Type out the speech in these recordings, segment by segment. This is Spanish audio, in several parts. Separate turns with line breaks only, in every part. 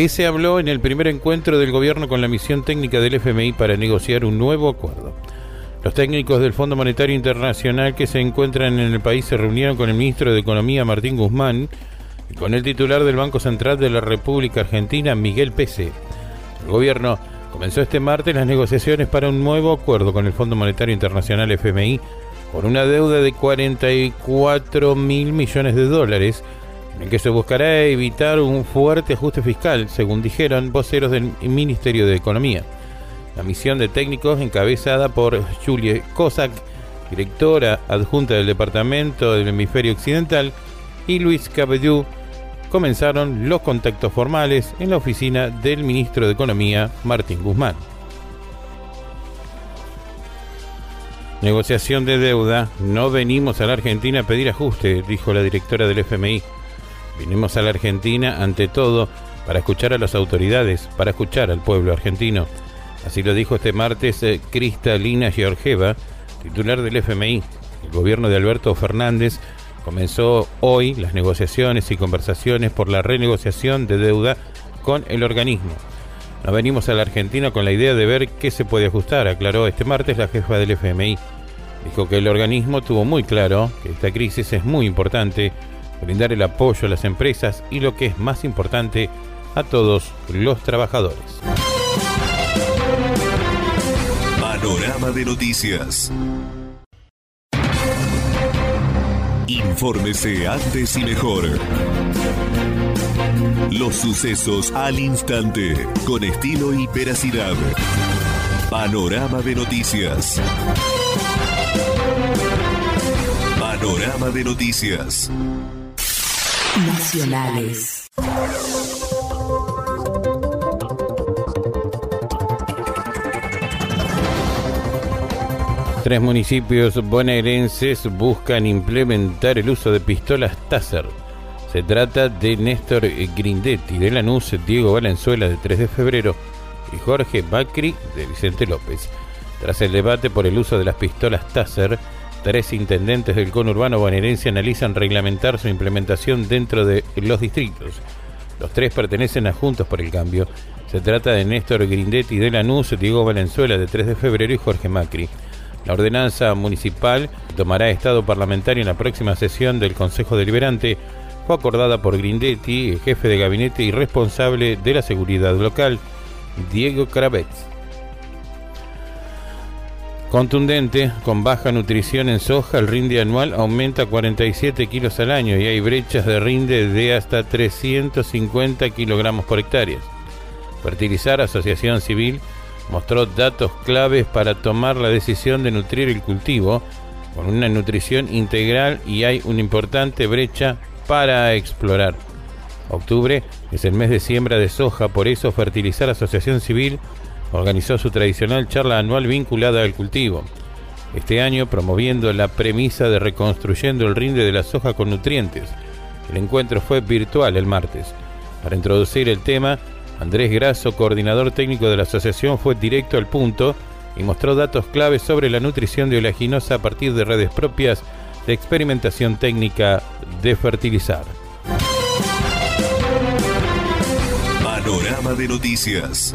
¿Qué se habló en el primer encuentro del gobierno con la misión técnica del FMI para negociar un nuevo acuerdo. Los técnicos del Fondo Monetario Internacional que se encuentran en el país se reunieron con el ministro de Economía Martín Guzmán y con el titular del Banco Central de la República Argentina Miguel Pese. El gobierno comenzó este martes las negociaciones para un nuevo acuerdo con el Fondo Monetario Internacional FMI por una deuda de 44 mil millones de dólares en que se buscará evitar un fuerte ajuste fiscal, según dijeron voceros del Ministerio de Economía. La misión de técnicos, encabezada por Julie Kosak, directora adjunta del Departamento del Hemisferio Occidental, y Luis Cabellú, comenzaron los contactos formales en la oficina del ministro de Economía, Martín Guzmán. Negociación de deuda. No venimos a la Argentina a pedir ajuste, dijo la directora del FMI. Vinimos a la Argentina, ante todo, para escuchar a las autoridades, para escuchar al pueblo argentino. Así lo dijo este martes eh, Cristalina Georgieva, titular del FMI. El gobierno de Alberto Fernández comenzó hoy las negociaciones y conversaciones por la renegociación de deuda con el organismo. No venimos a la Argentina con la idea de ver qué se puede ajustar, aclaró este martes la jefa del FMI. Dijo que el organismo tuvo muy claro que esta crisis es muy importante brindar el apoyo a las empresas y lo que es más importante, a todos los trabajadores.
Panorama de noticias. Infórmese antes y mejor. Los sucesos al instante, con estilo y veracidad. Panorama de noticias. Panorama de noticias.
Nacionales.
Tres municipios bonaerenses buscan implementar el uso de pistolas Taser. Se trata de Néstor Grindetti de Lanús, Diego Valenzuela de 3 de febrero y Jorge Macri de Vicente López. Tras el debate por el uso de las pistolas Taser, Tres intendentes del conurbano bonaerense analizan reglamentar su implementación dentro de los distritos. Los tres pertenecen a Juntos por el Cambio. Se trata de Néstor Grindetti de Lanús, Diego Valenzuela de 3 de febrero y Jorge Macri. La ordenanza municipal tomará estado parlamentario en la próxima sesión del Consejo Deliberante. Fue acordada por Grindetti, jefe de gabinete y responsable de la seguridad local, Diego Cravets. Contundente, con baja nutrición en soja, el rinde anual aumenta 47 kilos al año y hay brechas de rinde de hasta 350 kilogramos por hectárea. Fertilizar Asociación Civil mostró datos claves para tomar la decisión de nutrir el cultivo con una nutrición integral y hay una importante brecha para explorar. Octubre es el mes de siembra de soja, por eso Fertilizar Asociación Civil organizó su tradicional charla anual vinculada al cultivo. Este año promoviendo la premisa de reconstruyendo el rinde de la soja con nutrientes. El encuentro fue virtual el martes. Para introducir el tema, Andrés Grasso, coordinador técnico de la asociación, fue directo al punto y mostró datos claves sobre la nutrición de oleaginosa a partir de redes propias de experimentación técnica de fertilizar.
Panorama de noticias.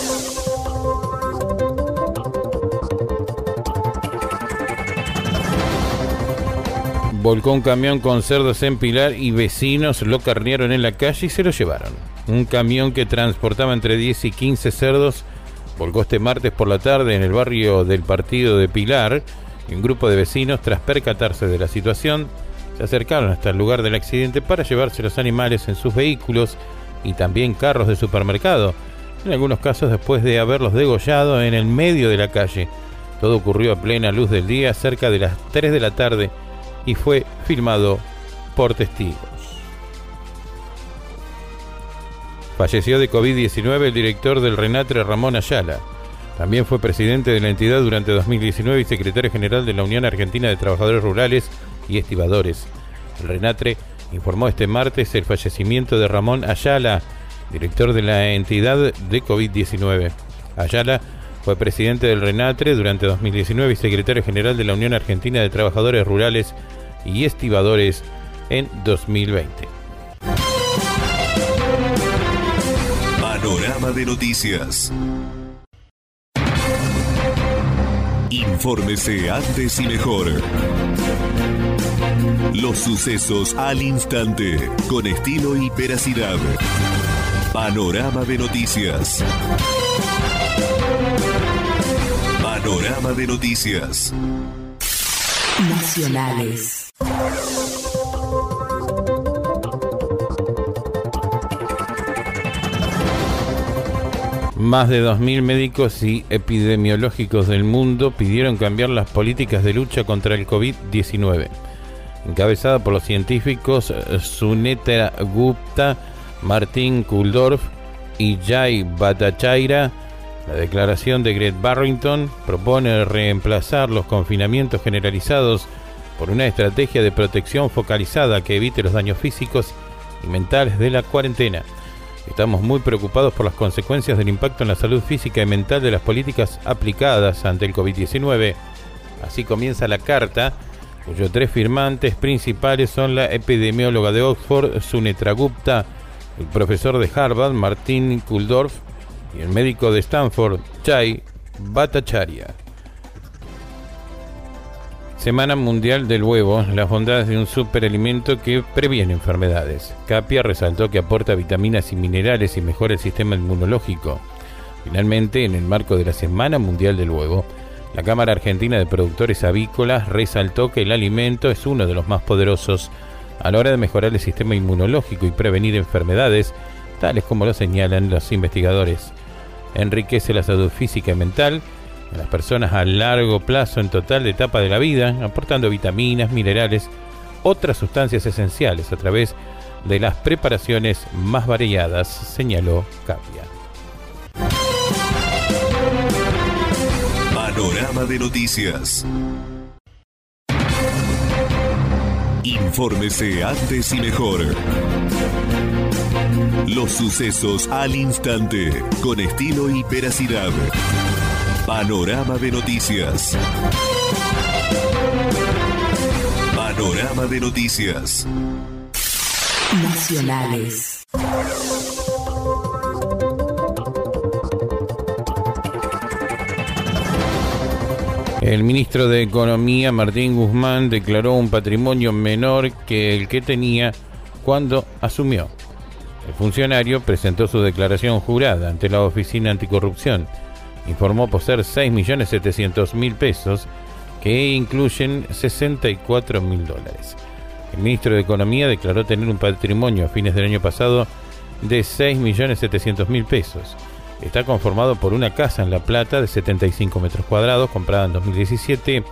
Volcó un camión con cerdos en Pilar y vecinos lo carnearon en la calle y se lo llevaron. Un camión que transportaba entre 10 y 15 cerdos volcó este martes por la tarde en el barrio del partido de Pilar y un grupo de vecinos, tras percatarse de la situación, se acercaron hasta el lugar del accidente para llevarse los animales en sus vehículos y también carros de supermercado, en algunos casos después de haberlos degollado en el medio de la calle. Todo ocurrió a plena luz del día, cerca de las 3 de la tarde, y fue filmado por testigos. Falleció de COVID-19 el director del Renatre Ramón Ayala. También fue presidente de la entidad durante 2019 y secretario general de la Unión Argentina de Trabajadores Rurales y Estibadores. El Renatre informó este martes el fallecimiento de Ramón Ayala, director de la entidad de COVID-19. Ayala fue presidente del RENATRE durante 2019 y secretario general de la Unión Argentina de Trabajadores Rurales y Estibadores en 2020.
Panorama de noticias. Infórmese antes y mejor. Los sucesos al instante, con estilo y veracidad. Panorama de noticias. Panorama de noticias.
Nacionales.
Más de 2.000 médicos y epidemiológicos del mundo pidieron cambiar las políticas de lucha contra el COVID-19. Encabezada por los científicos Suneta Gupta, Martín Kuldorf y Jay Bhattacharya, la declaración de Greg Barrington propone reemplazar los confinamientos generalizados por una estrategia de protección focalizada que evite los daños físicos y mentales de la cuarentena. Estamos muy preocupados por las consecuencias del impacto en la salud física y mental de las políticas aplicadas ante el COVID-19. Así comienza la carta, cuyos tres firmantes principales son la epidemióloga de Oxford, Sunetra Gupta, el profesor de Harvard, Martin Kuldorf, y el médico de Stanford, Chai Bhattacharya. Semana Mundial del Huevo, las bondades de un superalimento que previene enfermedades. Capia resaltó que aporta vitaminas y minerales y mejora el sistema inmunológico. Finalmente, en el marco de la Semana Mundial del Huevo, la Cámara Argentina de Productores Avícolas resaltó que el alimento es uno de los más poderosos a la hora de mejorar el sistema inmunológico y prevenir enfermedades, tales como lo señalan los investigadores. Enriquece la salud física y mental, en las personas a largo plazo en total de etapa de la vida, aportando vitaminas, minerales, otras sustancias esenciales a través de las preparaciones más variadas, señaló Capia.
Panorama de noticias. Infórmese antes y mejor. Los sucesos al instante, con estilo y veracidad. Panorama de noticias. Panorama de noticias.
Nacionales.
El ministro de Economía, Martín Guzmán, declaró un patrimonio menor que el que tenía cuando asumió. El funcionario presentó su declaración jurada ante la Oficina Anticorrupción informó poseer 6.700.000 pesos que incluyen 64.000 dólares. El ministro de Economía declaró tener un patrimonio a fines del año pasado de 6.700.000 pesos. Está conformado por una casa en La Plata de 75 metros cuadrados comprada en 2017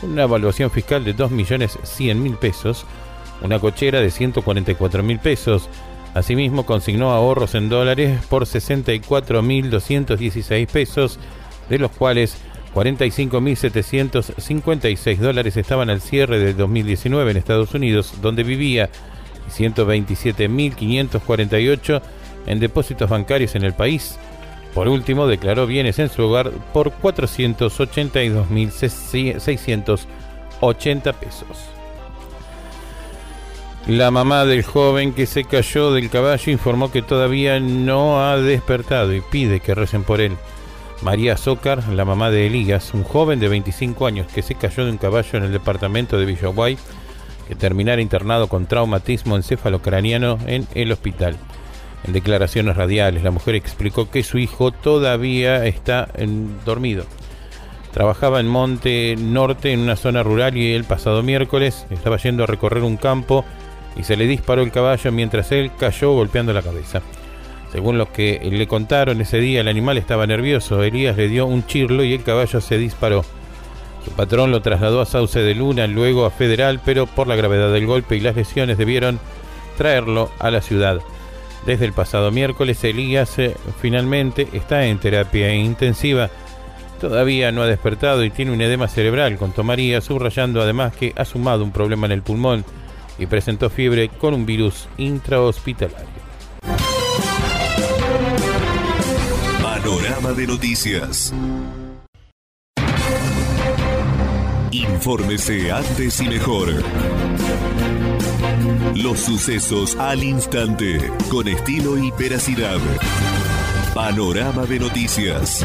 con una evaluación fiscal de 2.100.000 pesos, una cochera de 144.000 pesos, Asimismo, consignó ahorros en dólares por 64.216 pesos, de los cuales 45.756 dólares estaban al cierre del 2019 en Estados Unidos, donde vivía, y 127.548 en depósitos bancarios en el país. Por último, declaró bienes en su hogar por 482.680 pesos. La mamá del joven que se cayó del caballo informó que todavía no ha despertado y pide que recen por él. María Zócar, la mamá de Elías, un joven de 25 años que se cayó de un caballo en el departamento de Villaguay, que terminara internado con traumatismo encefalocraniano en el hospital. En declaraciones radiales, la mujer explicó que su hijo todavía está dormido. Trabajaba en Monte Norte, en una zona rural, y el pasado miércoles estaba yendo a recorrer un campo y se le disparó el caballo mientras él cayó golpeando la cabeza. Según lo que le contaron ese día, el animal estaba nervioso. Elías le dio un chirlo y el caballo se disparó. Su patrón lo trasladó a Sauce de Luna, luego a Federal, pero por la gravedad del golpe y las lesiones debieron traerlo a la ciudad. Desde el pasado miércoles, Elías eh, finalmente está en terapia intensiva. Todavía no ha despertado y tiene un edema cerebral, con Tomaría subrayando además que ha sumado un problema en el pulmón y presentó fiebre con un virus intrahospitalario.
Panorama de noticias. Infórmese antes y mejor. Los sucesos al instante, con estilo y veracidad. Panorama de noticias.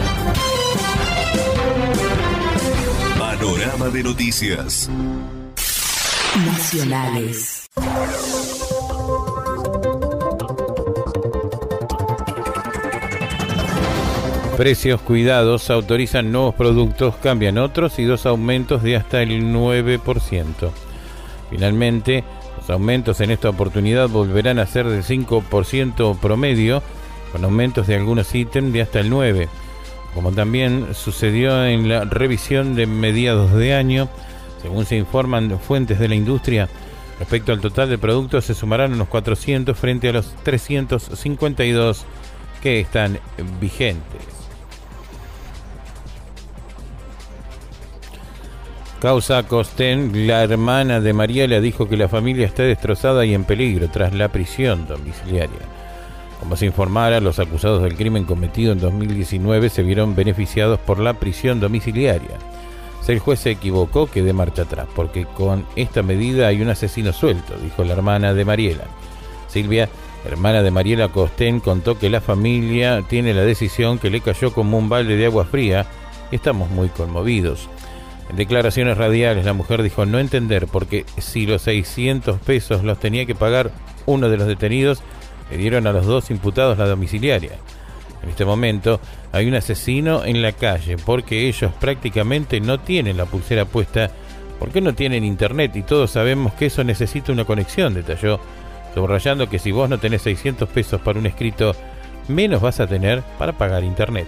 Panorama de noticias.
Nacionales.
Precios cuidados autorizan nuevos productos, cambian otros y dos aumentos de hasta el 9%. Finalmente, los aumentos en esta oportunidad volverán a ser del 5% promedio, con aumentos de algunos ítems de hasta el 9%, como también sucedió en la revisión de mediados de año, según se informan fuentes de la industria. Respecto al total de productos, se sumarán unos 400 frente a los 352 que están vigentes. Causa Costén, la hermana de Mariela, dijo que la familia está destrozada y en peligro tras la prisión domiciliaria. Como se informara, los acusados del crimen cometido en 2019 se vieron beneficiados por la prisión domiciliaria. Si el juez se equivocó, que de marcha atrás, porque con esta medida hay un asesino suelto, dijo la hermana de Mariela. Silvia, hermana de Mariela Costén, contó que la familia tiene la decisión que le cayó como un balde de agua fría estamos muy conmovidos. En declaraciones radiales, la mujer dijo no entender porque si los 600 pesos los tenía que pagar uno de los detenidos, le dieron a los dos imputados la domiciliaria. En este momento hay un asesino en la calle porque ellos prácticamente no tienen la pulsera puesta porque no tienen internet y todos sabemos que eso necesita una conexión, detalló, subrayando que si vos no tenés 600 pesos para un escrito, menos vas a tener para pagar internet.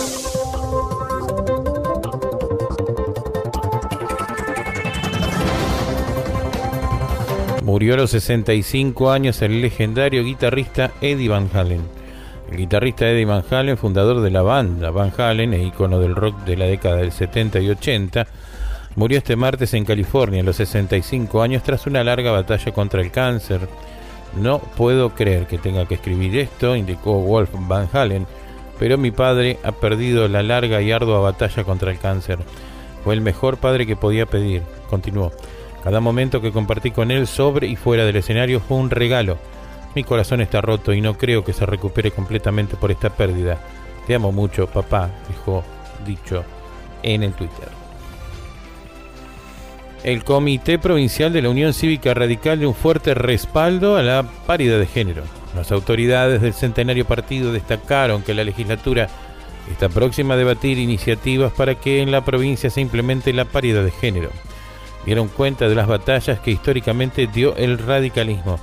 Murió a los 65 años el legendario guitarrista Eddie Van Halen. El guitarrista Eddie Van Halen, fundador de la banda Van Halen e icono del rock de la década del 70 y 80, murió este martes en California a los 65 años tras una larga batalla contra el cáncer. No puedo creer que tenga que escribir esto, indicó Wolf Van Halen, pero mi padre ha perdido la larga y ardua batalla contra el cáncer. Fue el mejor padre que podía pedir, continuó. Cada momento que compartí con él sobre y fuera del escenario fue un regalo. Mi corazón está roto y no creo que se recupere completamente por esta pérdida. Te amo mucho, papá, dijo dicho en el Twitter. El Comité Provincial de la Unión Cívica Radical dio un fuerte respaldo a la paridad de género. Las autoridades del centenario partido destacaron que la legislatura está próxima a debatir iniciativas para que en la provincia se implemente la paridad de género dieron cuenta de las batallas que históricamente dio el radicalismo.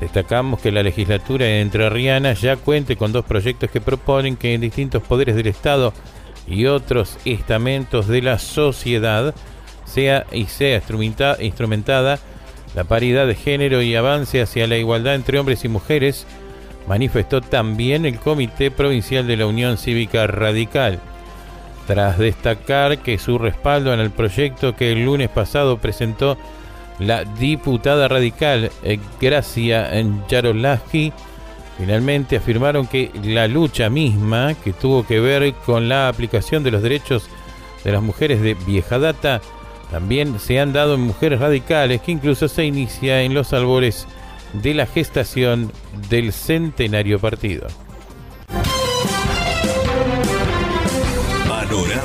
Destacamos que la legislatura entrerriana ya cuente con dos proyectos que proponen que en distintos poderes del Estado y otros estamentos de la sociedad sea y sea instrumentada la paridad de género y avance hacia la igualdad entre hombres y mujeres, manifestó también el Comité Provincial de la Unión Cívica Radical tras destacar que su respaldo en el proyecto que el lunes pasado presentó la diputada radical eh, Gracia Yarolaski, finalmente afirmaron que la lucha misma, que tuvo que ver con la aplicación de los derechos de las mujeres de vieja data, también se han dado en mujeres radicales que incluso se inicia en los albores de la gestación del centenario partido.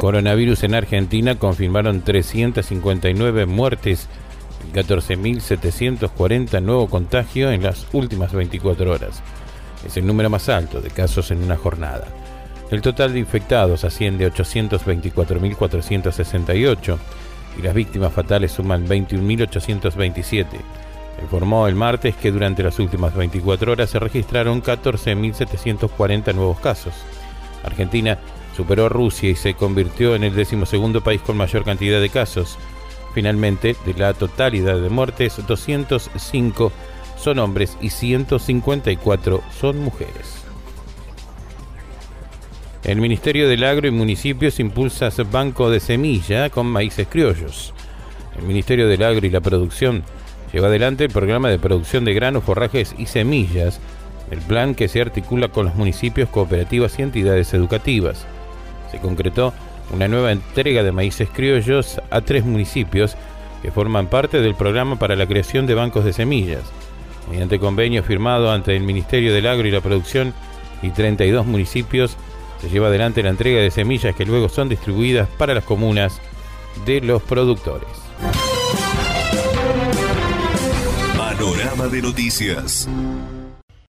Coronavirus en Argentina confirmaron 359 muertes y 14.740 nuevos contagios en las últimas 24 horas. Es el número más alto de casos en una jornada. El total de infectados asciende a 824.468 y las víctimas fatales suman 21.827. Informó el martes que durante las últimas 24 horas se registraron 14.740 nuevos casos. Argentina superó a Rusia y se convirtió en el decimosegundo país con mayor cantidad de casos. Finalmente, de la totalidad de muertes, 205 son hombres y 154 son mujeres. El Ministerio del Agro y Municipios impulsa banco de semilla con maíces criollos. El Ministerio del Agro y la Producción lleva adelante el programa de producción de granos, forrajes y semillas, el plan que se articula con los municipios, cooperativas y entidades educativas. Se concretó una nueva entrega de maíces criollos a tres municipios que forman parte del programa para la creación de bancos de semillas. Mediante convenio firmado ante el Ministerio del Agro y la Producción y 32 municipios, se lleva adelante la entrega de semillas que luego son distribuidas para las comunas de los productores.
Panorama de noticias.